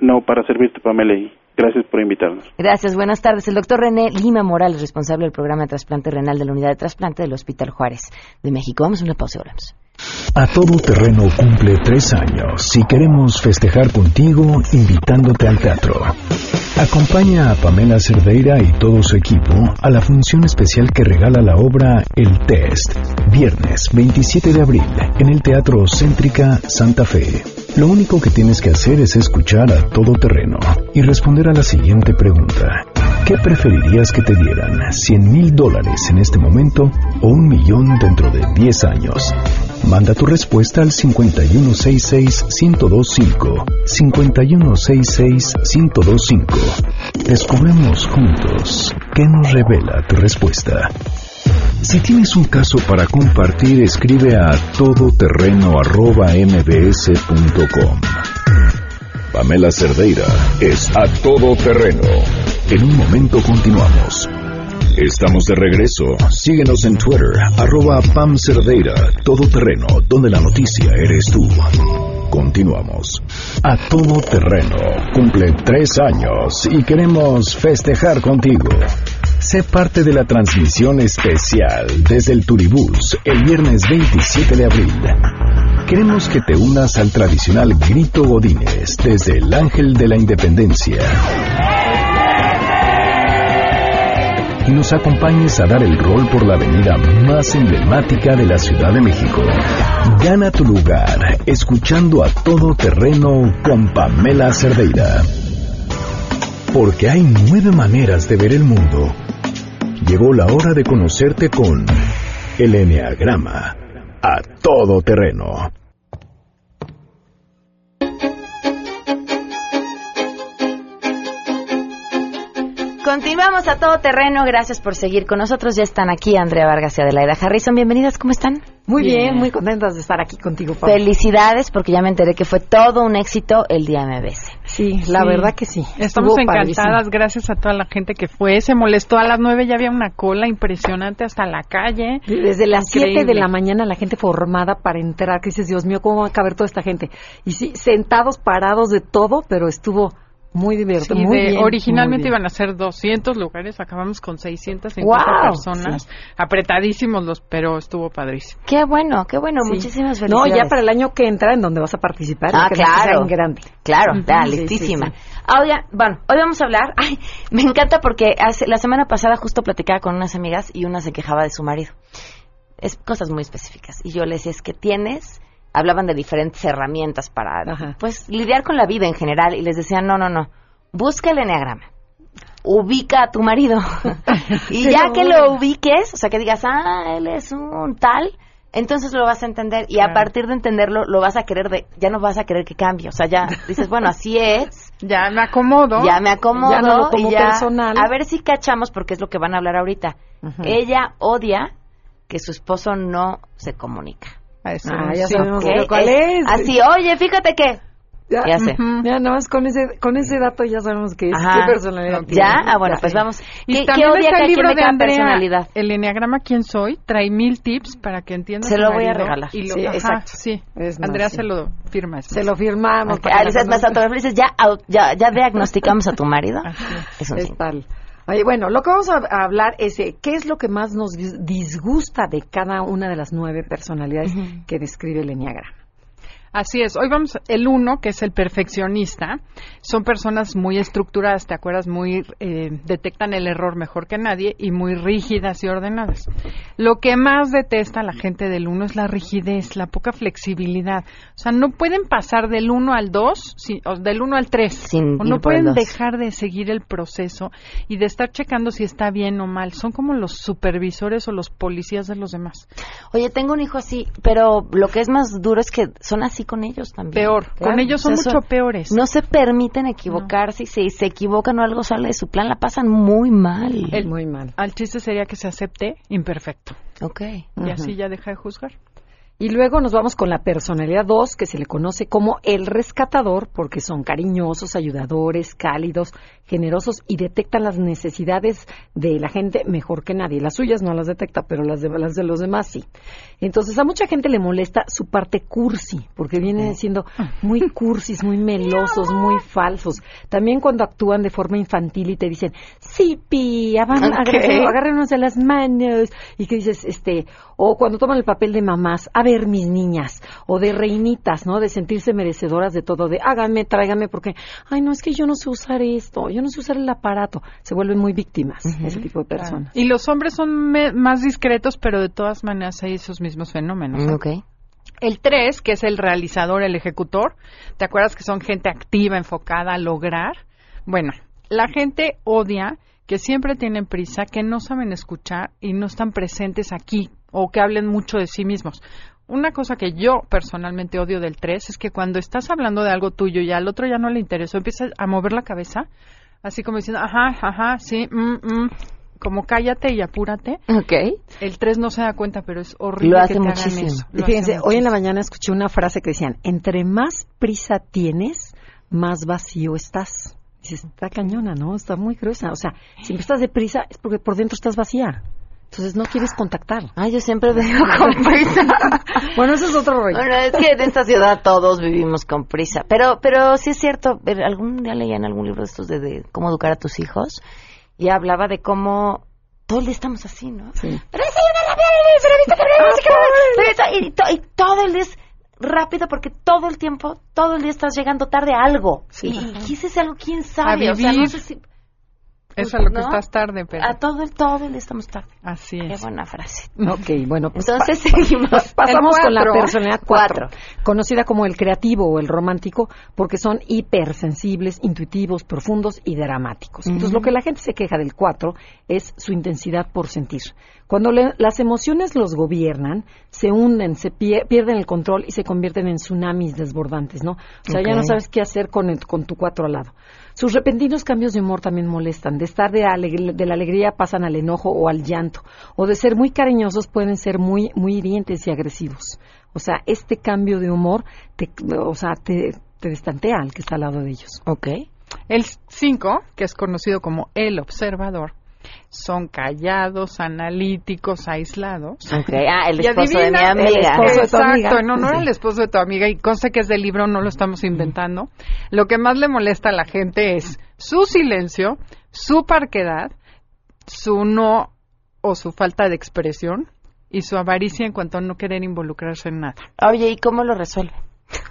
No, para servirte, Pamela, y gracias por invitarnos. Gracias, buenas tardes. El doctor René Lima Morales, responsable del programa de trasplante renal de la unidad de trasplante del Hospital Juárez de México. Vamos a una pausa y volvemos. A todo terreno cumple tres años y queremos festejar contigo invitándote al teatro. Acompaña a Pamela Cerdeira y todo su equipo a la función especial que regala la obra El Test, viernes 27 de abril, en el Teatro Céntrica Santa Fe. Lo único que tienes que hacer es escuchar a todo terreno y responder a la siguiente pregunta. ¿Qué preferirías que te dieran? ¿100 mil dólares en este momento o un millón dentro de 10 años? Manda tu respuesta al 5166-1025. 5166-1025. Descubremos juntos qué nos revela tu respuesta. Si tienes un caso para compartir, escribe a todoterreno.mbs.com. Pamela Cerdeira es a todo terreno. En un momento continuamos. Estamos de regreso. Síguenos en Twitter, arroba Pam Cerdeira, todo terreno, donde la noticia eres tú. Continuamos. A todo terreno. Cumple tres años y queremos festejar contigo. Sé parte de la transmisión especial desde el Turibús el viernes 27 de abril. Queremos que te unas al tradicional Grito Godínez desde el Ángel de la Independencia y nos acompañes a dar el rol por la avenida más emblemática de la Ciudad de México. Gana tu lugar escuchando a todo terreno con Pamela Cerdeira. Porque hay nueve maneras de ver el mundo. Llegó la hora de conocerte con el Enneagrama a todo terreno. Continuamos a todo terreno. Gracias por seguir con nosotros. Ya están aquí Andrea Vargas y Adelaida Harrison. Bienvenidas, ¿cómo están? Muy bien. muy contentas de estar aquí contigo, Pau. Felicidades, porque ya me enteré que fue todo un éxito el día MBS. Sí, la verdad que sí. Estamos Estuvo encantadas, padrísimo. gracias a toda la gente que fue. Se molestó a las nueve, ya había una cola impresionante hasta la calle. Desde las 7 de la mañana la gente formada para entrar, que dices, Dios mío, ¿cómo va a caber toda esta gente? Y sí, sentados, parados de todo, pero estuvo muy divertido, Sí, muy de- bien. originalmente muy bien. iban a ser 200 lugares, acabamos con 650 ¡Guau! personas, apretadísimos los, pero estuvo padrísimo. Qué bueno, qué bueno, Sí. muchísimas No, felicidades. ya para el año que entra, en donde vas a participar, Ah, claro. en grande. Claro, Sí, sí, listísima. sí. Ah, oye, bueno, hoy vamos a hablar. Ay, me encanta porque hace, la semana pasada justo platicaba con unas amigas y una se quejaba de su marido. Es cosas muy específicas. Y yo les decía, es que tienes. Hablaban de diferentes herramientas para, pues, lidiar con la vida en general. Y les decía, no, no, no. Busca el enneagrama. Ubica a tu marido. y Sí, ya no, que lo ubiques, o sea, que digas, ah, él es un tal, entonces lo vas a entender y a partir de entenderlo lo vas a querer de ya no vas a querer que cambie, o sea, ya dices, bueno, así es. Ya me acomodo. Ya me acomodo Ya no lo tomo y ya personal. a ver si cachamos porque es lo que van a hablar ahorita. Ella odia que su esposo no se comunica. Eso, Ah, ya sí. sabemos ¿Ok? cuál es. Así, oye, fíjate que Ya, Ya sé. Ujú. Ya nada más con ese, con ese dato ya sabemos que es, Ajá. qué personalidad tiene. ya, ah, bueno, Ya. pues vamos. Y ¿Qué, qué también odia está que el a libro de Andrea, personalidad? el enneagrama ¿Quién soy? Trae mil tips para que entiendas Se lo voy a regalar. y lo- Sí, ajá, exacto. Sí, Es más, Andrea sí. se lo firma. es Se lo firmamos. Ok, para ah, que la más autografía, dices, ya, ya, ya diagnosticamos a tu marido. Es un Es tal. Oye, bueno, lo que vamos a hablar es qué es lo que más nos dis- disgusta de cada una de las nueve personalidades que describe el Enneagrama. Así es. Hoy vamos, el uno, que es el perfeccionista, son personas muy estructuradas, ¿te acuerdas? Muy, eh, detectan el error mejor que nadie y muy rígidas y ordenadas. Lo que más detesta la gente del uno es la rigidez, la poca flexibilidad. O sea, no pueden pasar del uno al dos, sí, o del uno al tres. Sin o no pueden dejar de seguir el proceso y de estar checando si está bien o mal. Son como los supervisores o los policías de los demás. Oye, tengo un hijo así, pero lo que es más duro es que son así con ellos también. Peor. Con ellos son O sea, mucho peores. No se permiten equivocarse y si se equivocan o algo sale de su plan, la pasan muy mal. El- Muy mal. Al chiste sería que se acepte imperfecto. Ok. Y así ya deja de juzgar. Y luego nos vamos con la personalidad 2, que se le conoce como el rescatador, porque son cariñosos, ayudadores, cálidos, generosos y detectan las necesidades de la gente mejor que nadie. Las suyas no las detecta, pero las de, las de los demás sí. Entonces a mucha gente le molesta su parte cursi, porque vienen siendo muy cursis, muy melosos, muy falsos. También cuando actúan de forma infantil y te dicen, sí, pi, avan- Ok. agárrenos- agárrenos de las manos. Y que dices, este, o cuando toman el papel de mamás, a ver, mis niñas, o de reinitas, ¿no? De sentirse merecedoras de todo, de háganme, tráigame, porque, ay, no, es que yo no sé usar esto, yo no sé usar el aparato. Se vuelven muy víctimas, ese tipo de personas. Y los hombres son me- más discretos, pero de todas maneras hay esos mismos fenómenos. ¿eh? Ok. El 3, que es el realizador, el ejecutor, ¿te acuerdas que son gente activa, enfocada a lograr? Bueno, la gente odia que siempre tienen prisa, que no saben escuchar y no están presentes aquí o que hablen mucho de sí mismos. Una cosa que yo personalmente odio del 3 es que cuando estás hablando de algo tuyo y al otro ya no le interesó, empiezas a mover la cabeza, así como diciendo, ajá, ajá, sí, mm, mm, como cállate y apúrate. Ok. El 3 no se da cuenta, pero es horrible Lo hace que te hagan muchísimo. eso. Y Lo fíjense, hace hoy en la mañana escuché una frase que decían, entre más prisa tienes, más vacío estás. Dices, está cañona, ¿no? Está muy gruesa. O sea, si estás deprisa es porque por dentro estás vacía. Entonces no quieres contactar. Ay, yo siempre vengo con prisa. Bueno, eso es otro rollo. Bueno, es que en esta ciudad todos vivimos con prisa. Pero, pero sí es cierto, algún día leía en algún libro de estos de, de cómo educar a tus hijos y hablaba de cómo todo el día estamos así, ¿no? Sí. Pero esto- y, to- y todo el día es rápido porque todo el tiempo, todo el día estás llegando tarde a algo. Sí. Y, y qué es ese algo, quién sabe. A o sea, no vivir. sé si... Es a lo que ¿no? estás tarde, pero A todo el, todo el día estamos tarde. así Qué es. buena frase. Ok, bueno, pues Entonces pa- seguimos. pasamos con la personalidad 4, conocida como el creativo o el romántico, porque son hipersensibles, intuitivos, profundos y dramáticos. Entonces, lo que la gente se queja del 4 es su intensidad por sentir. Cuando le- las emociones los gobiernan, se hunden, se pie- pierden el control y se convierten en tsunamis desbordantes, ¿no? O sea, ya Ok. no sabes qué hacer con, el- con tu 4 al lado. Sus repentinos cambios de humor también molestan. De estar de, de la alegría pasan al enojo o al llanto. O de ser muy cariñosos pueden ser muy, muy hirientes y agresivos. O sea, este cambio de humor te, o sea, te, al que está al lado de ellos. Ok. El 5, que es conocido como el observador, son callados, analíticos, aislados. Ok, ah, el esposo de mi amiga. El esposo de tu Exacto, amiga. en honor al esposo de tu amiga, y consta que es del libro, no lo estamos inventando. Lo que más le molesta a la gente es su silencio, su parquedad, su no o su falta de expresión y su avaricia en cuanto a no querer involucrarse en nada. Oye, ¿y cómo lo resuelve?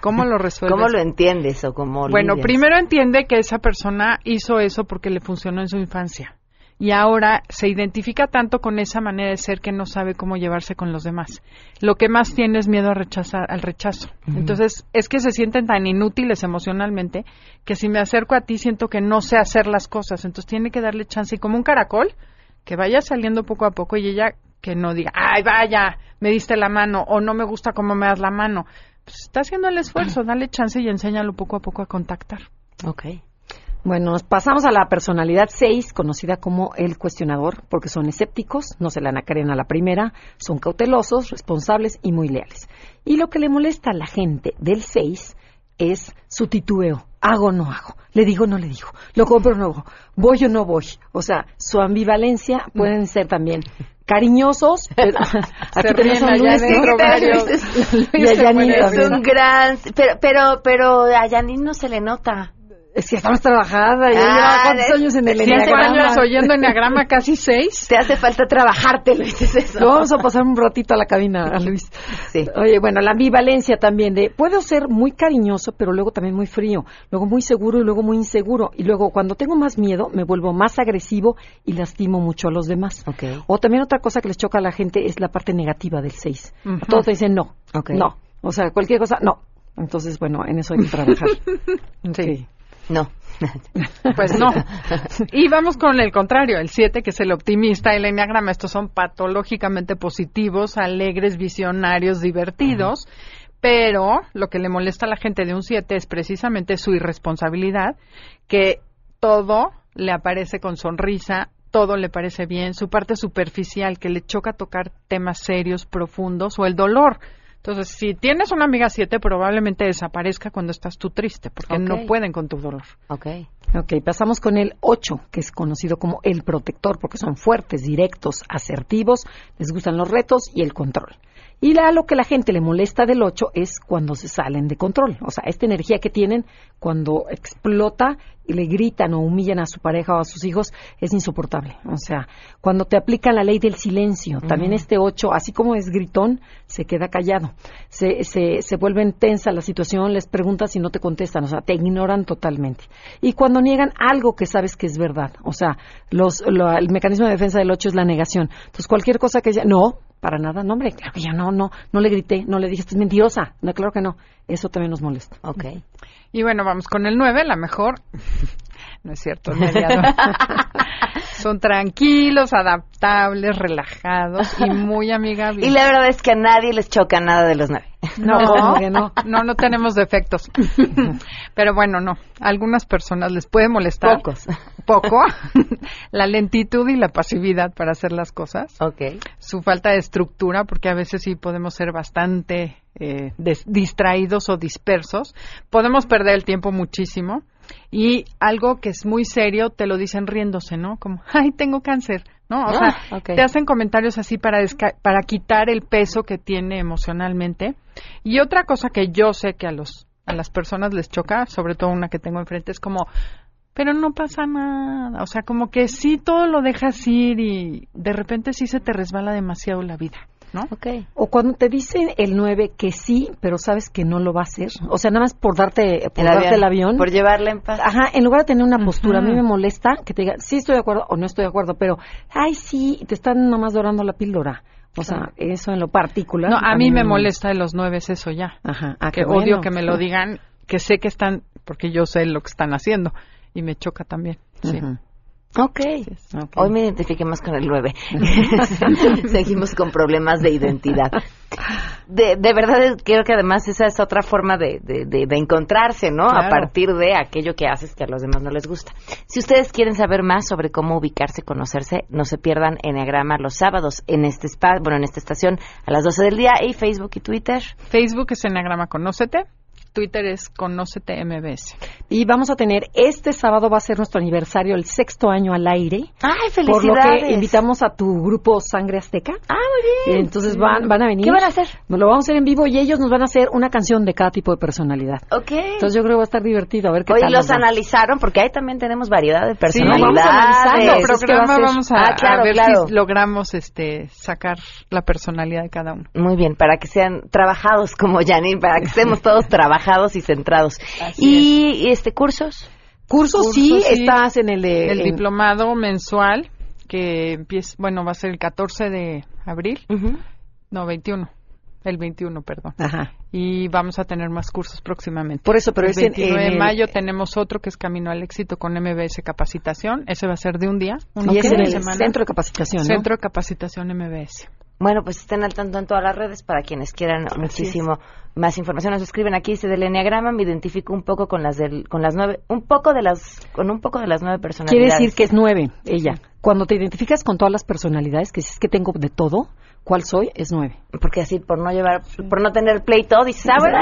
¿Cómo lo resuelves? ¿Cómo lo entiendes o cómo Bueno, lidias? primero entiende que esa persona hizo eso porque le funcionó en su infancia. Y ahora se identifica tanto con esa manera de ser que no sabe cómo llevarse con los demás. Lo que más tiene es miedo a rechazar, al rechazo. Entonces, es que se sienten tan inútiles emocionalmente que si me acerco a ti siento que no sé hacer las cosas. Entonces, tiene que darle chance. Y como un caracol, que vaya saliendo poco a poco y ella que no diga, ay, vaya, me diste la mano o no me gusta cómo me das la mano. Pues está haciendo el esfuerzo, dale chance y enséñalo poco a poco a contactar. Ok. Bueno, nos pasamos a la personalidad 6, conocida como el cuestionador, porque son escépticos, no se la anacaren a la primera, son cautelosos, responsables y muy leales. Y lo que le molesta a la gente del 6 es su titubeo. Hago o no hago, le digo o no le digo, lo compro o no, voy o no voy. O sea, su ambivalencia pueden ser también cariñosos, pero aquí tenemos Luis, Es un gran... Pero, pero, pero a Janine no se le nota. Es que está más trabajada, ya Ah, cuántos años en el Cinco enneagrama? años oyendo enneagrama, casi seis. Te hace falta trabajarte, Luis, es eso. Lo vamos a pasar un ratito a la cabina, Luis. Sí. Oye, bueno, la ambivalencia también de puedo ser muy cariñoso, pero luego también muy frío, luego muy seguro y luego muy inseguro. Y luego cuando tengo más miedo, me vuelvo más agresivo y lastimo mucho a los demás. Ok. O también otra cosa que les choca a la gente es la parte negativa del 6. Ujú. Todos te dicen no, Ok. no. O sea, cualquier cosa, no. Entonces, bueno, en eso hay que trabajar. Sí. No. Pues no. Y vamos con el contrario, el 7, que es el optimista, el enneagrama. Estos son patológicamente positivos, alegres, visionarios, divertidos. Pero lo que le molesta a la gente de un 7 es precisamente su irresponsabilidad, que todo le aparece con sonrisa, todo le parece bien, su parte superficial, que le choca tocar temas serios, profundos, o el dolor. Entonces, si tienes una amiga 7, probablemente desaparezca cuando estás tú triste, porque no pueden con tu dolor. Ok. Ok, pasamos con el 8, que es conocido como el protector, porque son fuertes, directos, asertivos, les gustan los retos y el control. Y la, lo que la gente le molesta del 8 es cuando se salen de control. O sea, esta energía que tienen cuando explota y le gritan o humillan a su pareja o a sus hijos es insoportable. O sea, cuando te aplican la ley del silencio, también este 8, así como es gritón, se queda callado. Se, se, se vuelven tensa la situación, les preguntas y no te contestan. O sea, te ignoran totalmente. Y cuando niegan algo que sabes que es verdad. O sea, los, lo- el mecanismo de defensa del 8 es la negación. Entonces, cualquier cosa que diga, no, para nada, no, hombre, claro que yo no, no, no le grité, no le dije, estás mentirosa. No, claro que no. Eso también nos molesta. Ok. Y bueno, vamos con el 9, la mejor. No es cierto, mediador. Son tranquilos, adaptables, relajados y muy amigables. Y la verdad es que a nadie les choca nada de los nueve. No, no. no, no tenemos defectos. Pero bueno, no. A algunas personas les puede molestar. Pocos. Poco. la lentitud y la pasividad para hacer las cosas. Ok. Su falta de estructura, porque a veces sí podemos ser bastante eh, distraídos o dispersos. Podemos perder el tiempo muchísimo. Y algo que es muy serio, te lo dicen riéndose, ¿no? Como, ay, tengo cáncer, ¿no? O Ah, sea, ok. te hacen comentarios así para, para quitar el peso que tiene emocionalmente. Y otra cosa que yo sé que a, los, a las personas les choca, sobre todo una que tengo enfrente, es como, pero no pasa nada. O sea, como que sí todo lo dejas ir y de repente sí se te resbala demasiado la vida, ¿no? Ok. O cuando te dicen el 9 que sí, pero sabes que no lo va a hacer. O sea, nada más por darte, por El darte avión. el avión. Por llevarla en paz. Ajá, en lugar de tener una postura, a mí me molesta que te digan, sí estoy de acuerdo o no estoy de acuerdo, pero, ay, sí, te están nomás dorando la píldora. O sea, eso en lo particular. No, a mí me molesta de los nueve es eso ya. Ajá, ah, que odio que me lo digan, que sé que están, porque yo sé lo que están haciendo y me choca también. Sí. Ujú. Ok. Hoy me identifiqué más con el 9. Seguimos con problemas de identidad. De, de verdad, creo que además esa es otra forma de, de, de, de encontrarse, ¿no? A partir de aquello que haces que a los demás no les gusta. Si ustedes quieren saber más sobre cómo ubicarse, conocerse, no se pierdan Enneagrama los sábados en este spa, bueno, en esta estación a las 12 del día y Facebook y Twitter. Facebook es Enneagrama Conócete. Twitter es Conócete MBS. Y vamos a tener, este sábado va a ser nuestro aniversario, el sexto año al aire. ¡Ay, Por lo felicidades! que invitamos a tu grupo Sangre Azteca. Ah, muy bien. Entonces van, van a venir. ¿Qué van a hacer? Nos lo vamos a hacer en vivo y ellos nos van a hacer una canción de cada tipo de personalidad. Ok. Entonces yo creo que va a estar divertido. A ver qué Oye, tal. los analizaron porque ahí también tenemos variedad de Sí, personalidades. vamos analizando el Es que va a vamos a, Ah, claro, a ver claro. si logramos este sacar la personalidad de cada uno. Muy bien, para que sean trabajados como Janine, para que estemos todos trabajados y centrados. Así y este cursos. Cursos, Cursos, sí, sí. estás en el de... El en- diplomado mensual que empieza, bueno, va a ser el 14 de abril, no, 21, el 21, perdón. Ajá. Y vamos a tener más cursos próximamente. Por eso, pero el es en- 29 en de el- mayo tenemos otro que es Camino al Éxito con MBS Capacitación. Ese va a ser de un día, un Y día es en el semana. centro de capacitación, ¿no? Centro de Capacitación MBS. Bueno, pues estén al tanto en todas las redes para quienes quieran muchísimo más información. Nos escriben aquí, dice del Enneagrama, me identifico un poco con las del, con las nueve, un poco de las, con un poco de las nueve Quiere personalidades. decir que es nueve, ella. Cuando te identificas con todas las personalidades, que si es que tengo de todo, ¿cuál soy? Es nueve. Porque así, por no llevar, por no tener pleito, dices, ah, bueno,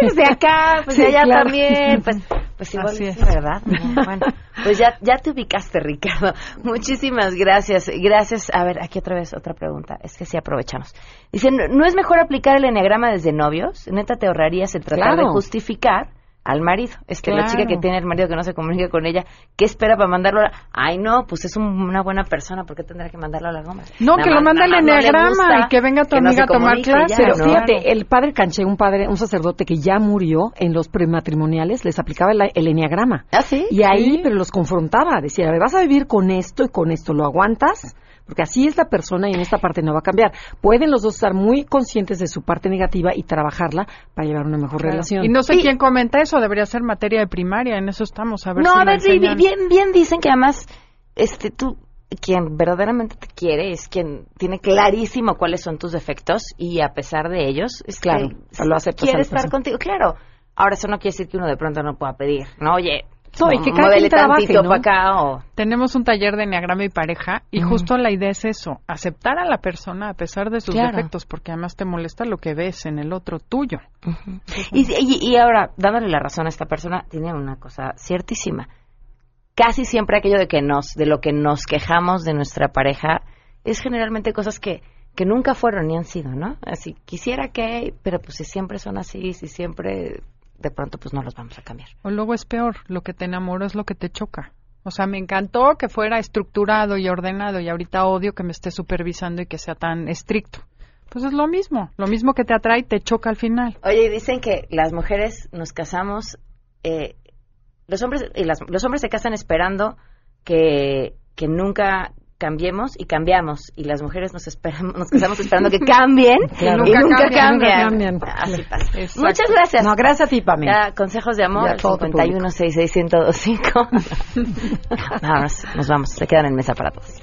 Sí. de acá, pues de Sí, allá claro. también, pues, pues igual Así sí, es. ¿verdad? No, Bueno, pues ya, ya te ubicaste, Ricardo. Muchísimas gracias. Gracias. A ver, aquí otra vez otra pregunta. Es que sí aprovechamos. Dicen, ¿no es mejor aplicar el enneagrama desde novios? Neta, te ahorrarías el tratar Claro. de justificar al marido. Es que la Claro. chica que tiene el marido que no se comunica con ella, ¿qué espera para mandarlo? a la- Ay, no, pues es un- una buena persona, ¿por qué tendrá que mandarlo a la goma? No, Nada que lo más- mande al nada más no le enneagrama gusta y que venga tu que no amiga se a tomar clase. Pero ¿no? fíjate, el padre Canché, un padre, un sacerdote que ya murió en los prematrimoniales, les aplicaba el, el enneagrama. ¿Ah, sí? Y ahí, Sí. pero los confrontaba, decía, a ver, vas a vivir con esto y con esto, ¿lo aguantas? Porque así es la persona y en esta parte no va a cambiar. Pueden los dos estar muy conscientes de su parte negativa y trabajarla para llevar una mejor relación. Y no sé quién comenta eso, debería ser materia de primaria, en eso estamos. A ver no, si a ver, sí, bien, bien dicen que además, este, tú, quien verdaderamente te quiere es quien tiene clarísimo cuáles son tus defectos y a pesar de ellos, este, Claro, lo aceptas quiere estar contigo. Claro. Ahora, eso no quiere decir que uno de pronto no pueda pedir, ¿no? Oye, No, y que cada quien trabaje, ¿no? para acá o... Tenemos un taller de enneagrama y pareja y justo la idea es eso, aceptar a la persona a pesar de sus Claro. defectos, porque además te molesta lo que ves en el otro tuyo. Y, y, y ahora, dándole la razón a esta persona, tiene una cosa ciertísima. Casi siempre aquello de que nos, de lo que nos quejamos de nuestra pareja, es generalmente cosas que, que nunca fueron ni han sido, ¿no? Así, quisiera que, pero pues si siempre son así, si siempre, de pronto pues no los vamos a cambiar. O luego es peor, lo que te enamoró es lo que te choca. O sea, me encantó que fuera estructurado y ordenado y ahorita odio que me esté supervisando y que sea tan estricto. Pues es lo mismo, lo mismo que te atrae te choca al final. Oye, y dicen que las mujeres nos casamos, eh, los hombres y las, los hombres se casan esperando que, que nunca cambiemos y cambiamos y las mujeres nos esperamos nos casamos esperando que cambien Claro. y nunca, cambian, cambian. nunca cambian. Así pasa. Exacto. Muchas gracias. No, gracias a ti, Pamela. Ya, consejos de amor Ya, al todo tu 51 66125. Vámonos, nos vamos, se quedan en mesa para todos.